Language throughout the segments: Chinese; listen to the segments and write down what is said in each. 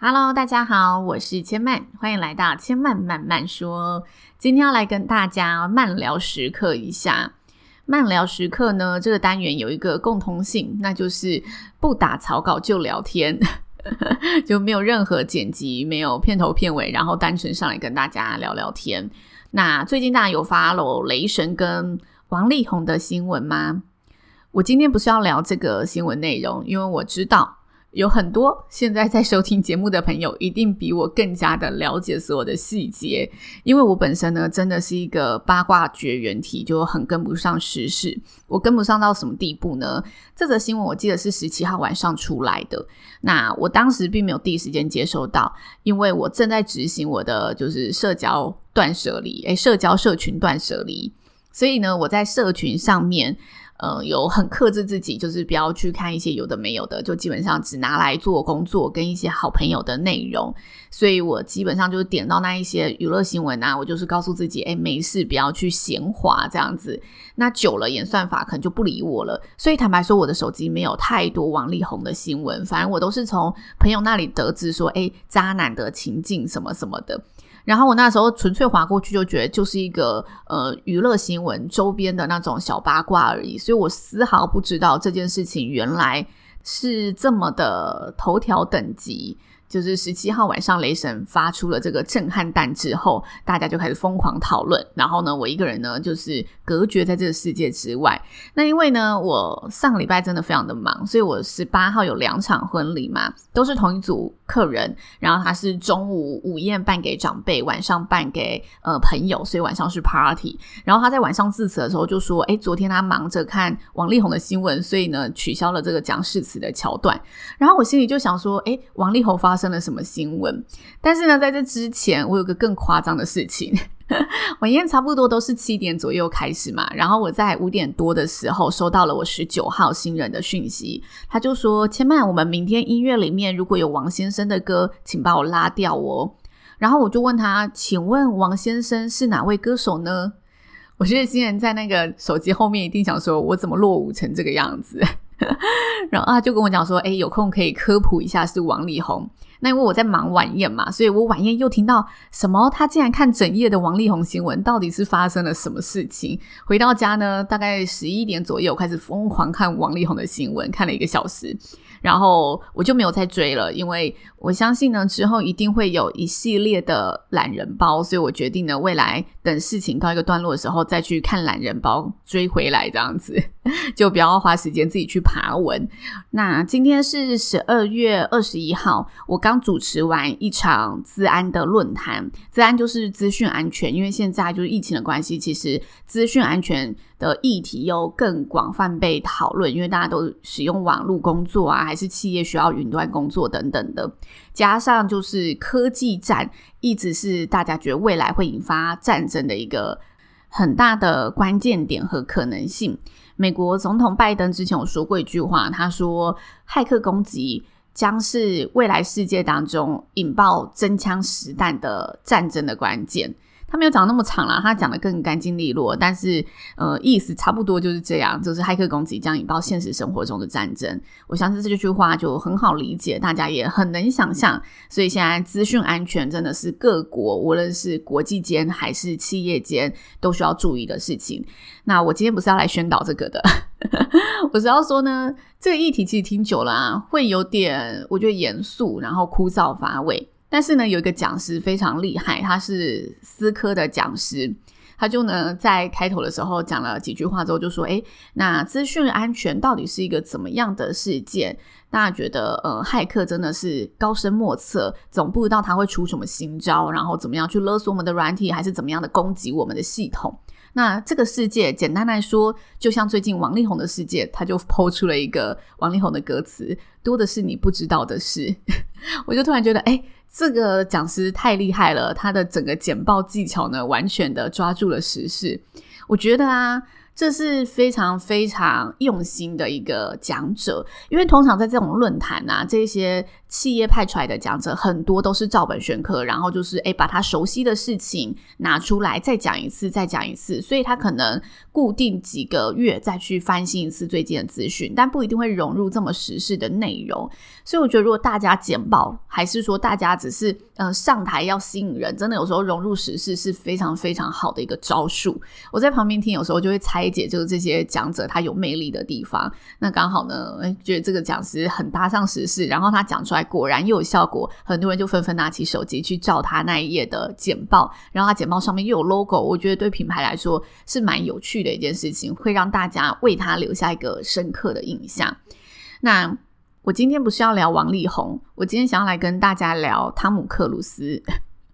Hello，大家好，我是千曼，欢迎来到千曼慢慢说。今天要来跟大家慢聊时刻一下。慢聊时刻呢，这个单元有一个共通性，那就是不打草稿就聊天，就没有任何剪辑，没有片头片尾，然后单纯上来跟大家聊聊天。那最近大家有 follow 雷神跟王力宏的新闻吗？我今天不是要聊这个新闻内容，因为我知道。有很多现在在收听节目的朋友，一定比我更加的了解所有的细节，因为我本身呢，真的是一个八卦绝缘体，就很跟不上时事。我跟不上到什么地步呢？这则新闻我记得是十七号晚上出来的，那我当时并没有第一时间接收到，因为我正在执行我的就是社交断舍离，诶，社交社群断舍离，所以呢，我在社群上面。呃，有很克制自己，就是不要去看一些有的没有的，就基本上只拿来做工作跟一些好朋友的内容。所以我基本上就是点到那一些娱乐新闻啊，我就是告诉自己，哎，没事，不要去闲滑这样子。那久了，演算法可能就不理我了。所以坦白说，我的手机没有太多王力宏的新闻，反正我都是从朋友那里得知说，哎，渣男的情境什么什么的。然后我那时候纯粹划过去，就觉得就是一个呃娱乐新闻周边的那种小八卦而已，所以我丝毫不知道这件事情原来是这么的头条等级。就是十七号晚上，雷神发出了这个震撼弹之后，大家就开始疯狂讨论。然后呢，我一个人呢，就是隔绝在这个世界之外。那因为呢，我上个礼拜真的非常的忙，所以我十八号有两场婚礼嘛，都是同一组客人。然后他是中午午宴办给长辈，晚上办给呃朋友，所以晚上是 party。然后他在晚上致辞的时候就说：“诶，昨天他忙着看王力宏的新闻，所以呢取消了这个讲誓词的桥段。”然后我心里就想说：“诶，王力宏发。”发生了什么新闻？但是呢，在这之前，我有个更夸张的事情。晚宴差不多都是七点左右开始嘛，然后我在五点多的时候收到了我十九号新人的讯息，他就说：“千曼，我们明天音乐里面如果有王先生的歌，请把我拉掉哦。”然后我就问他：“请问王先生是哪位歌手呢？”我觉得新人在那个手机后面一定想说：“我怎么落伍成这个样子？” 然后他就跟我讲说：“诶，有空可以科普一下是王力宏。”那因为我在忙晚宴嘛，所以我晚宴又听到什么？他竟然看整夜的王力宏新闻，到底是发生了什么事情？回到家呢，大概十一点左右开始疯狂看王力宏的新闻，看了一个小时。然后我就没有再追了，因为我相信呢，之后一定会有一系列的懒人包，所以我决定呢，未来等事情告一个段落的时候，再去看懒人包追回来，这样子 就不要花时间自己去爬文。那今天是十二月二十一号，我刚刚主持完一场资安的论坛，资安就是资讯安全，因为现在就是疫情的关系，其实资讯安全的议题又更广泛被讨论，因为大家都使用网络工作啊，还是企业需要云端工作等等的，加上就是科技战一直是大家觉得未来会引发战争的一个很大的关键点和可能性。美国总统拜登之前有说过一句话，他说：“骇客攻击将是未来世界当中引爆真枪实弹的战争的关键。”他没有讲那么长啦，他讲得更干净利落，但是呃，意思差不多就是这样，就是骇客攻击将引爆现实生活中的战争。我相信这句话就很好理解，大家也很能想象。所以现在资讯安全真的是各国，无论是国际间还是企业间，都需要注意的事情。那我今天不是要来宣导这个的，我是要说呢，这个议题其实听久了啊，会有点我觉得严肃，然后枯燥乏味。但是呢，有一个讲师非常厉害，他是思科的讲师，他就呢在开头的时候讲了几句话之后，就说：“诶，那资讯安全到底是一个怎么样的事件？大家觉得，呃，骇客真的是高深莫测，总不知道他会出什么新招，然后怎么样去勒索我们的软体，还是怎么样的攻击我们的系统？那这个世界，简单来说，就像最近王力宏的世界，他就抛出了一个王力宏的歌词：多的是你不知道的事。我就突然觉得，诶。这个讲师太厉害了，他的整个简报技巧呢，完全的抓住了时事。我觉得啊，这是非常非常用心的一个讲者，因为通常在这种论坛啊，这些企业派出来的讲者很多都是照本宣科，然后就是诶把他熟悉的事情拿出来再讲一次，再讲一次，所以他可能固定几个月再去翻新一次最近的资讯，但不一定会融入这么时事的内容。所以我觉得，如果大家简报，还是说大家只是嗯、呃、上台要吸引人，真的有时候融入时事是非常非常好的一个招数。我在旁边听，有时候就会拆解，就是这些讲者他有魅力的地方。那刚好呢，觉得这个讲师很搭上时事，然后他讲出来。果然又有效果，很多人就纷纷拿起手机去照他那一页的简报，然后他简报上面又有 logo，我觉得对品牌来说是蛮有趣的一件事情，会让大家为他留下一个深刻的印象。那我今天不是要聊王力宏，我今天想要来跟大家聊汤姆克鲁斯。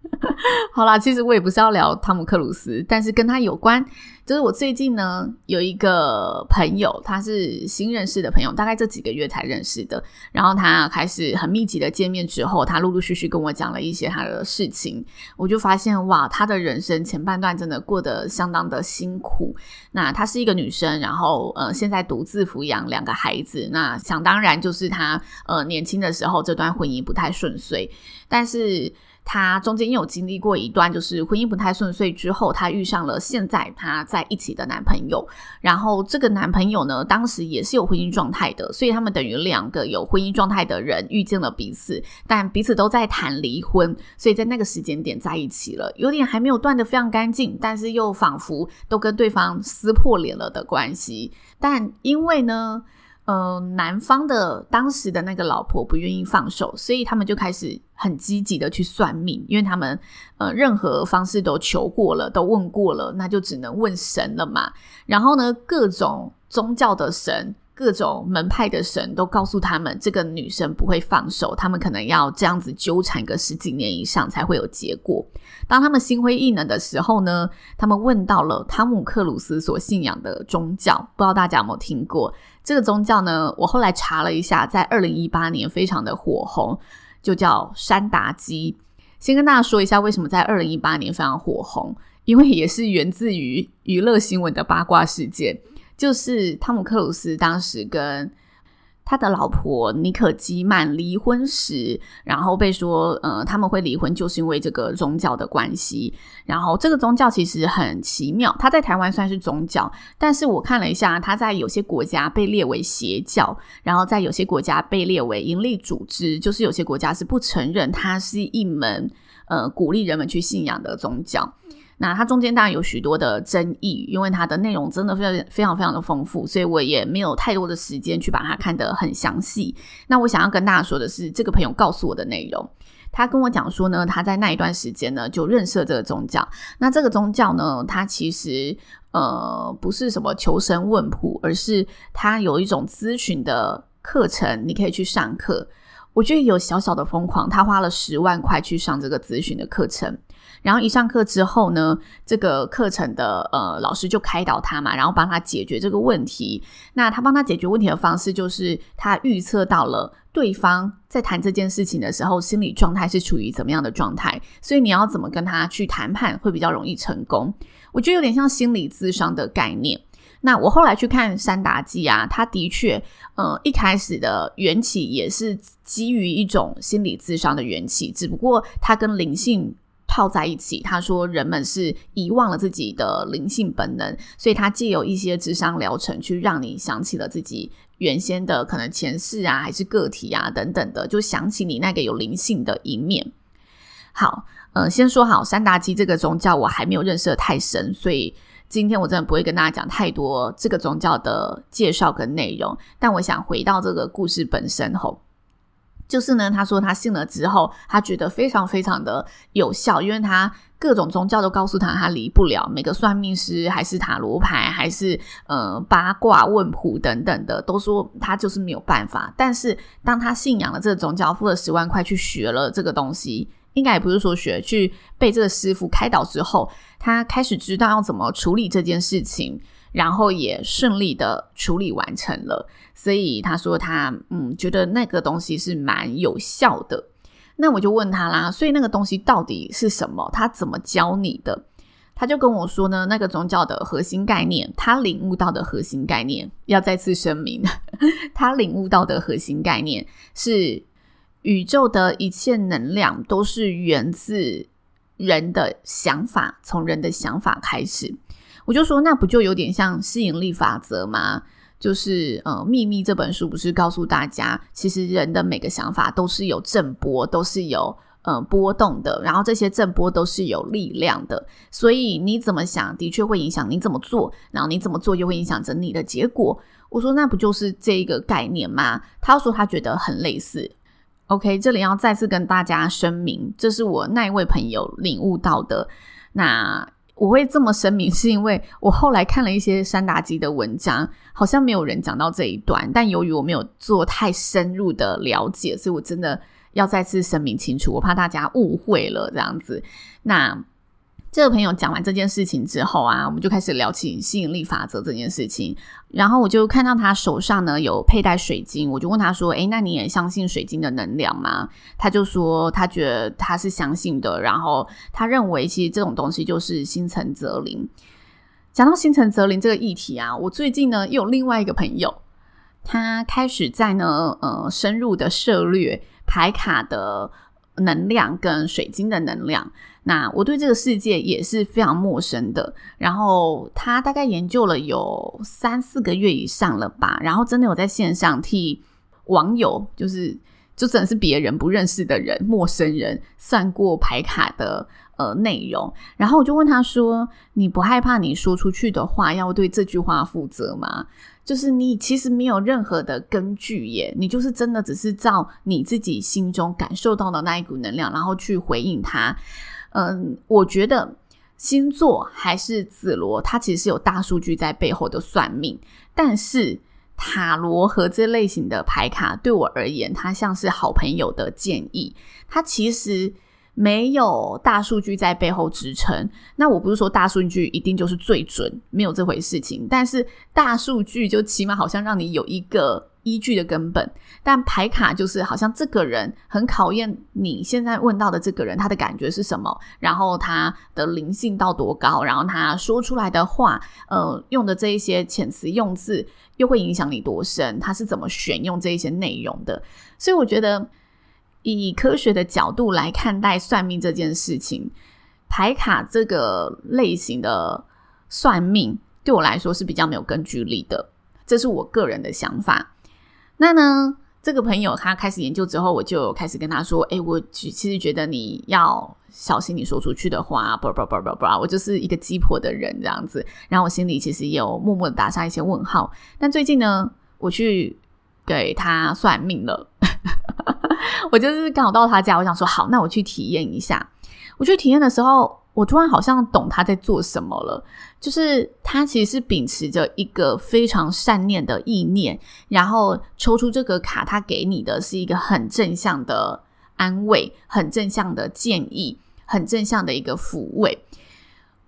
好啦，其实我也不是要聊汤姆克鲁斯，但是跟他有关。就是我最近呢有一个朋友，他是新认识的朋友，大概这几个月才认识的。然后他开始很密集的见面之后，他陆陆续续跟我讲了一些他的事情，我就发现哇，他的人生前半段真的过得相当的辛苦。那她是一个女生，然后呃现在独自抚养两个孩子。那想当然就是她呃年轻的时候这段婚姻不太顺遂，但是。她中间有经历过一段，就是婚姻不太顺遂之后，她遇上了现在她在一起的男朋友。然后这个男朋友呢，当时也是有婚姻状态的，所以他们等于两个有婚姻状态的人遇见了彼此，但彼此都在谈离婚，所以在那个时间点在一起了，有点还没有断得非常干净，但是又仿佛都跟对方撕破脸了的关系。但因为呢。呃，男方的当时的那个老婆不愿意放手，所以他们就开始很积极的去算命，因为他们呃任何方式都求过了，都问过了，那就只能问神了嘛。然后呢，各种宗教的神。各种门派的神都告诉他们，这个女生不会放手，他们可能要这样子纠缠个十几年以上才会有结果。当他们心灰意冷的时候呢，他们问到了汤姆克鲁斯所信仰的宗教，不知道大家有没有听过这个宗教呢？我后来查了一下，在二零一八年非常的火红，就叫山达基。先跟大家说一下，为什么在二零一八年非常火红，因为也是源自于娱乐新闻的八卦事件。就是汤姆克鲁斯当时跟他的老婆尼可基曼离婚时，然后被说，呃，他们会离婚就是因为这个宗教的关系。然后这个宗教其实很奇妙，他在台湾算是宗教，但是我看了一下，他在有些国家被列为邪教，然后在有些国家被列为盈利组织，就是有些国家是不承认它是一门呃鼓励人们去信仰的宗教。那它中间当然有许多的争议，因为它的内容真的非常非常非常的丰富，所以我也没有太多的时间去把它看得很详细。那我想要跟大家说的是，这个朋友告诉我的内容，他跟我讲说呢，他在那一段时间呢就认识了这个宗教。那这个宗教呢，它其实呃不是什么求神问卜，而是它有一种咨询的课程，你可以去上课。我觉得有小小的疯狂，他花了十万块去上这个咨询的课程。然后一上课之后呢，这个课程的呃老师就开导他嘛，然后帮他解决这个问题。那他帮他解决问题的方式就是他预测到了对方在谈这件事情的时候心理状态是处于怎么样的状态，所以你要怎么跟他去谈判会比较容易成功。我觉得有点像心理咨商的概念。那我后来去看山达基啊，他的确呃一开始的缘起也是基于一种心理咨商的缘起，只不过他跟灵性。泡在一起，他说人们是遗忘了自己的灵性本能，所以他借有一些智商疗程去让你想起了自己原先的可能前世啊，还是个体啊等等的，就想起你那个有灵性的一面。好，呃，先说好，山达基这个宗教我还没有认识得太深，所以今天我真的不会跟大家讲太多这个宗教的介绍跟内容。但我想回到这个故事本身后。就是呢，他说他信了之后，他觉得非常非常的有效，因为他各种宗教都告诉他他离不了，每个算命师还是塔罗牌还是呃八卦问卜等等的，都说他就是没有办法。但是当他信仰了这个宗教，付了十万块去学了这个东西，应该也不是说学，去被这个师傅开导之后，他开始知道要怎么处理这件事情。然后也顺利的处理完成了，所以他说他嗯觉得那个东西是蛮有效的。那我就问他啦，所以那个东西到底是什么？他怎么教你的？他就跟我说呢，那个宗教的核心概念，他领悟到的核心概念，要再次声明，他领悟到的核心概念是宇宙的一切能量都是源自人的想法，从人的想法开始。我就说，那不就有点像吸引力法则吗？就是呃，《秘密》这本书不是告诉大家，其实人的每个想法都是有震波，都是有呃波动的，然后这些震波都是有力量的，所以你怎么想，的确会影响你怎么做，然后你怎么做又会影响着你的结果。我说，那不就是这个概念吗？他说他觉得很类似。OK，这里要再次跟大家声明，这是我那一位朋友领悟到的。那我会这么声明，是因为我后来看了一些山达基的文章，好像没有人讲到这一段。但由于我没有做太深入的了解，所以我真的要再次声明清楚，我怕大家误会了这样子。那。这个朋友讲完这件事情之后啊，我们就开始聊起吸引力法则这件事情。然后我就看到他手上呢有佩戴水晶，我就问他说：“诶，那你也相信水晶的能量吗？”他就说他觉得他是相信的，然后他认为其实这种东西就是心诚则灵。讲到心诚则灵这个议题啊，我最近呢又有另外一个朋友，他开始在呢呃深入的涉猎牌卡的能量跟水晶的能量。那我对这个世界也是非常陌生的，然后他大概研究了有三四个月以上了吧，然后真的有在线上替网友，就是就真的是别人不认识的人、陌生人算过牌卡的呃内容，然后我就问他说：“你不害怕你说出去的话要对这句话负责吗？就是你其实没有任何的根据耶，你就是真的只是照你自己心中感受到的那一股能量，然后去回应他。”嗯，我觉得星座还是紫罗，它其实是有大数据在背后的算命。但是塔罗和这类型的牌卡，对我而言，它像是好朋友的建议。它其实没有大数据在背后支撑。那我不是说大数据一定就是最准，没有这回事情。但是大数据就起码好像让你有一个。依据的根本，但牌卡就是好像这个人很考验你现在问到的这个人，他的感觉是什么，然后他的灵性到多高，然后他说出来的话，呃，用的这一些遣词用字又会影响你多深，他是怎么选用这一些内容的？所以我觉得以科学的角度来看待算命这件事情，牌卡这个类型的算命对我来说是比较没有根据力的，这是我个人的想法。那呢，这个朋友他开始研究之后，我就开始跟他说：“诶，我其实觉得你要小心你说出去的话，不不不不不，我就是一个鸡婆的人这样子。”然后我心里其实有默默的打上一些问号。但最近呢，我去给他算命了，我就是刚好到他家，我想说好，那我去体验一下。我去体验的时候。我突然好像懂他在做什么了，就是他其实是秉持着一个非常善念的意念，然后抽出这个卡，他给你的是一个很正向的安慰，很正向的建议，很正向的一个抚慰。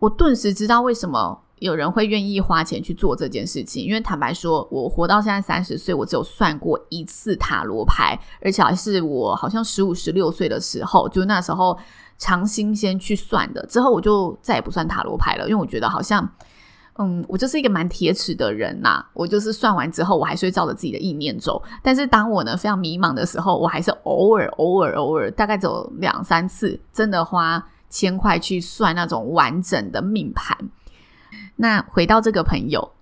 我顿时知道为什么有人会愿意花钱去做这件事情，因为坦白说，我活到现在三十岁，我只有算过一次塔罗牌，而且还是我好像十五、十六岁的时候，就那时候。尝新鲜去算的，之后我就再也不算塔罗牌了，因为我觉得好像，嗯，我就是一个蛮铁齿的人呐。我就是算完之后，我还是会照着自己的意念走。但是当我呢非常迷茫的时候，我还是偶尔、偶尔、偶尔，大概走两三次，真的花千块去算那种完整的命盘。那回到这个朋友，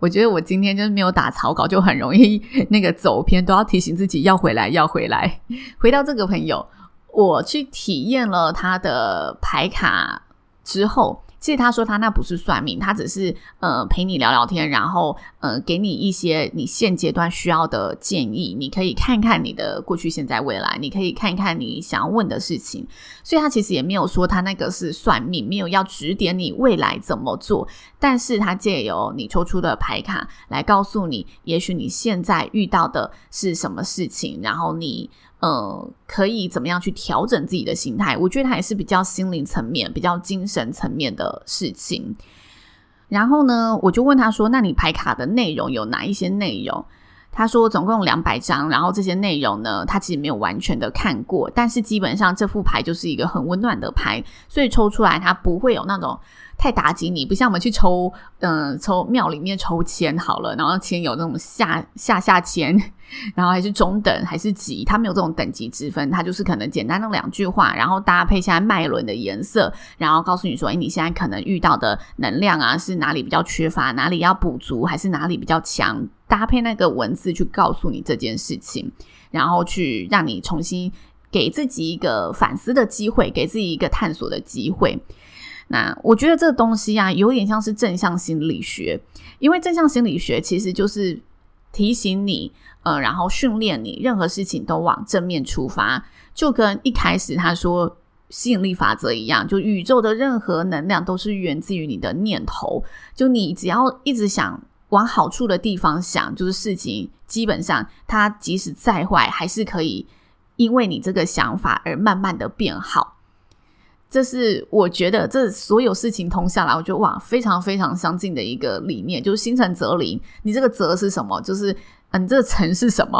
我觉得我今天就是没有打草稿，就很容易 那个走偏，都要提醒自己要回来，要回来。回到这个朋友。我去体验了他的牌卡之后，其实他说他那不是算命，他只是呃陪你聊聊天，然后呃给你一些你现阶段需要的建议，你可以看看你的过去、现在、未来，你可以看看你想要问的事情。所以他其实也没有说他那个是算命，没有要指点你未来怎么做，但是他借由你抽出的牌卡来告诉你，也许你现在遇到的是什么事情，然后你。呃，可以怎么样去调整自己的心态？我觉得他也是比较心灵层面、比较精神层面的事情。然后呢，我就问他说：“那你牌卡的内容有哪一些内容？”他说：“总共两百张，然后这些内容呢，他其实没有完全的看过，但是基本上这副牌就是一个很温暖的牌，所以抽出来它不会有那种太打击你，不像我们去抽，嗯、抽庙里面抽签好了，然后签有那种下下下签。”然后还是中等还是级，它没有这种等级之分，它就是可能简单的两句话，然后搭配现在脉轮的颜色，然后告诉你说，哎，你现在可能遇到的能量啊是哪里比较缺乏，哪里要补足，还是哪里比较强，搭配那个文字去告诉你这件事情，然后去让你重新给自己一个反思的机会，给自己一个探索的机会。那我觉得这个东西啊，有点像是正向心理学，因为正向心理学其实就是提醒你，呃，然后训练你，任何事情都往正面出发，就跟一开始他说吸引力法则一样，就宇宙的任何能量都是源自于你的念头，就你只要一直想往好处的地方想，就是事情基本上它即使再坏，还是可以因为你这个想法而慢慢的变好。这是我觉得这所有事情通下来，我觉得哇，非常非常相近的一个理念，就是心诚则灵。你这个则是什么？就是嗯，你这个诚是什么？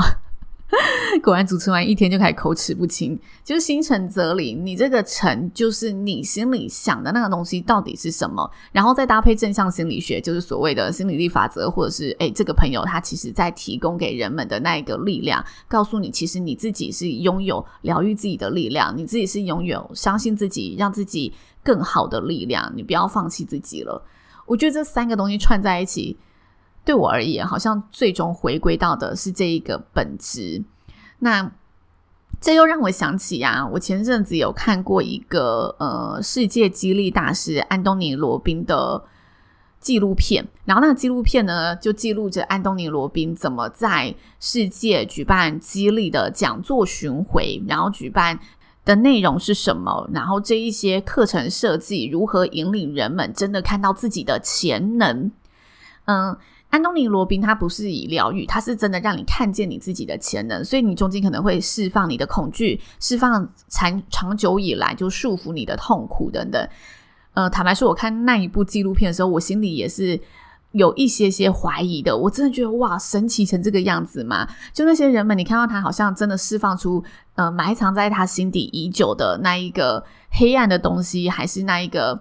果然主持完一天就开始口齿不清，就是心诚则灵。你这个诚就是你心里想的那个东西到底是什么，然后再搭配正向心理学，就是所谓的心理力法则，或者是诶，这个朋友他其实在提供给人们的那一个力量，告诉你其实你自己是拥有疗愈自己的力量，你自己是拥有相信自己，让自己更好的力量，你不要放弃自己了。我觉得这三个东西串在一起。对我而言，好像最终回归到的是这一个本质。那这又让我想起啊，我前阵子有看过一个呃世界激励大师安东尼罗宾的纪录片，然后那个纪录片呢，就记录着安东尼罗宾怎么在世界举办激励的讲座巡回，然后举办的内容是什么，然后这一些课程设计如何引领人们真的看到自己的潜能，嗯。安东尼罗宾他不是以疗愈，他是真的让你看见你自己的潜能，所以你中间可能会释放你的恐惧，释放长长久以来就束缚你的痛苦等等。呃，坦白说，我看那一部纪录片的时候，我心里也是有一些些怀疑的。我真的觉得哇，神奇成这个样子吗？就那些人们，你看到他好像真的释放出呃埋藏在他心底已久的那一个黑暗的东西，还是那一个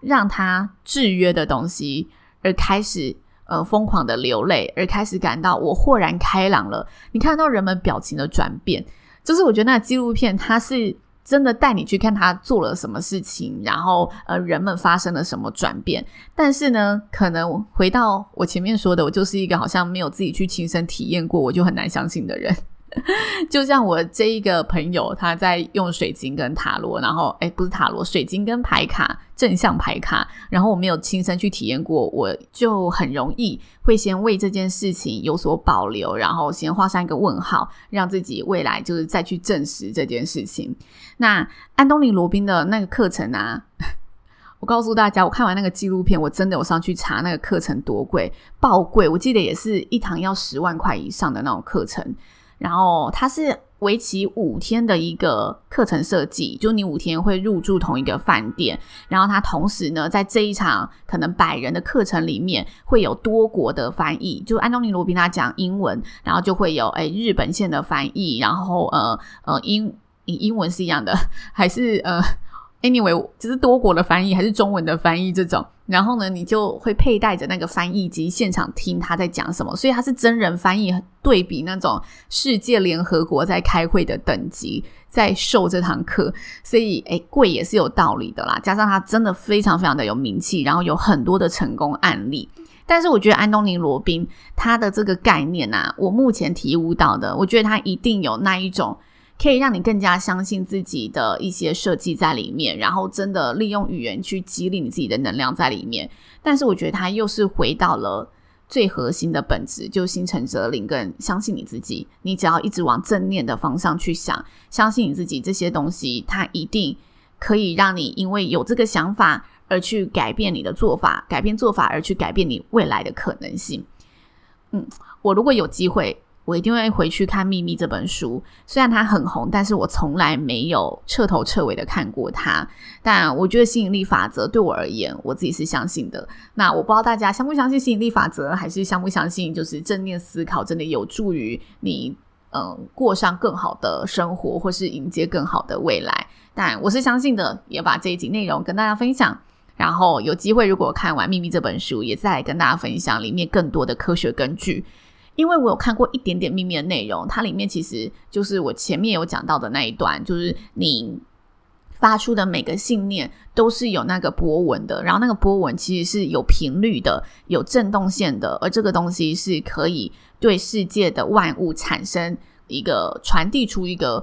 让他制约的东西，而开始。呃，疯狂的流泪，而开始感到我豁然开朗了。你看到人们表情的转变，就是我觉得那纪录片它是真的带你去看他做了什么事情，然后呃，人们发生了什么转变。但是呢，可能回到我前面说的，我就是一个好像没有自己去亲身体验过，我就很难相信的人。就像我这一个朋友，他在用水晶跟塔罗，然后诶，不是塔罗，水晶跟牌卡，正向牌卡，然后我没有亲身去体验过，我就很容易会先为这件事情有所保留，然后先画上一个问号，让自己未来就是再去证实这件事情。那安东尼罗宾的那个课程啊，我告诉大家，我看完那个纪录片，我真的有上去查那个课程多贵，爆贵，我记得也是一堂要十万块以上的那种课程。然后它是为期五天的一个课程设计，就你五天会入住同一个饭店，然后它同时呢，在这一场可能百人的课程里面会有多国的翻译，就安东尼罗宾他讲英文，然后就会有诶日本线的翻译，然后呃呃英英文是一样的，还是呃。Anyway，就是多国的翻译还是中文的翻译这种，然后呢，你就会佩戴着那个翻译机，现场听他在讲什么。所以他是真人翻译，对比那种世界联合国在开会的等级，在授这堂课，所以诶，贵也是有道理的啦。加上他真的非常非常的有名气，然后有很多的成功案例。但是我觉得安东尼罗宾他的这个概念啊，我目前体悟到的，我觉得他一定有那一种。可以让你更加相信自己的一些设计在里面，然后真的利用语言去激励你自己的能量在里面。但是我觉得它又是回到了最核心的本质，就心诚则灵，跟相信你自己。你只要一直往正念的方向去想，相信你自己，这些东西它一定可以让你因为有这个想法而去改变你的做法，改变做法而去改变你未来的可能性。嗯，我如果有机会。我一定会回去看《秘密》这本书，虽然它很红，但是我从来没有彻头彻尾的看过它。但我觉得吸引力法则对我而言，我自己是相信的。那我不知道大家相不相信吸引力法则，还是相不相信，就是正念思考真的有助于你，嗯，过上更好的生活，或是迎接更好的未来。但我是相信的，也把这一集内容跟大家分享。然后有机会，如果看完《秘密》这本书，也再来跟大家分享里面更多的科学根据。因为我有看过一点点秘密的内容，它里面其实就是我前面有讲到的那一段，就是你发出的每个信念都是有那个波纹的，然后那个波纹其实是有频率的，有振动线的，而这个东西是可以对世界的万物产生一个传递出一个，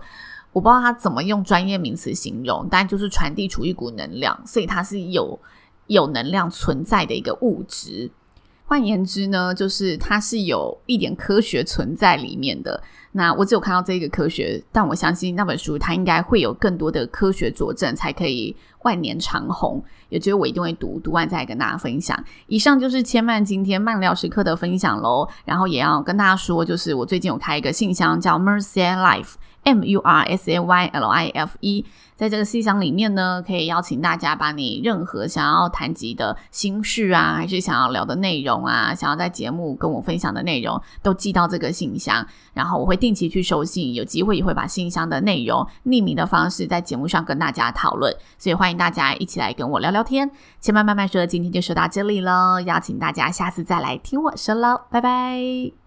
我不知道它怎么用专业名词形容，但就是传递出一股能量，所以它是有有能量存在的一个物质。换言之呢，就是它是有一点科学存在里面的。那我只有看到这个科学，但我相信那本书它应该会有更多的科学佐证，才可以万年长红。也就是我一定会读，读完再跟大家分享。以上就是千曼今天慢聊时刻的分享喽。然后也要跟大家说，就是我最近有开一个信箱，叫 Mursia Life。M U R S A Y L I F E，在这个信箱里面呢，可以邀请大家把你任何想要谈及的心事啊，还是想要聊的内容啊，想要在节目跟我分享的内容，都寄到这个信箱，然后我会定期去收信，有机会也会把信箱的内容匿名的方式在节目上跟大家讨论，所以欢迎大家一起来跟我聊聊天。千嫚慢慢说，今天就说到这里喽，邀请大家下次再来听我说喽，拜拜。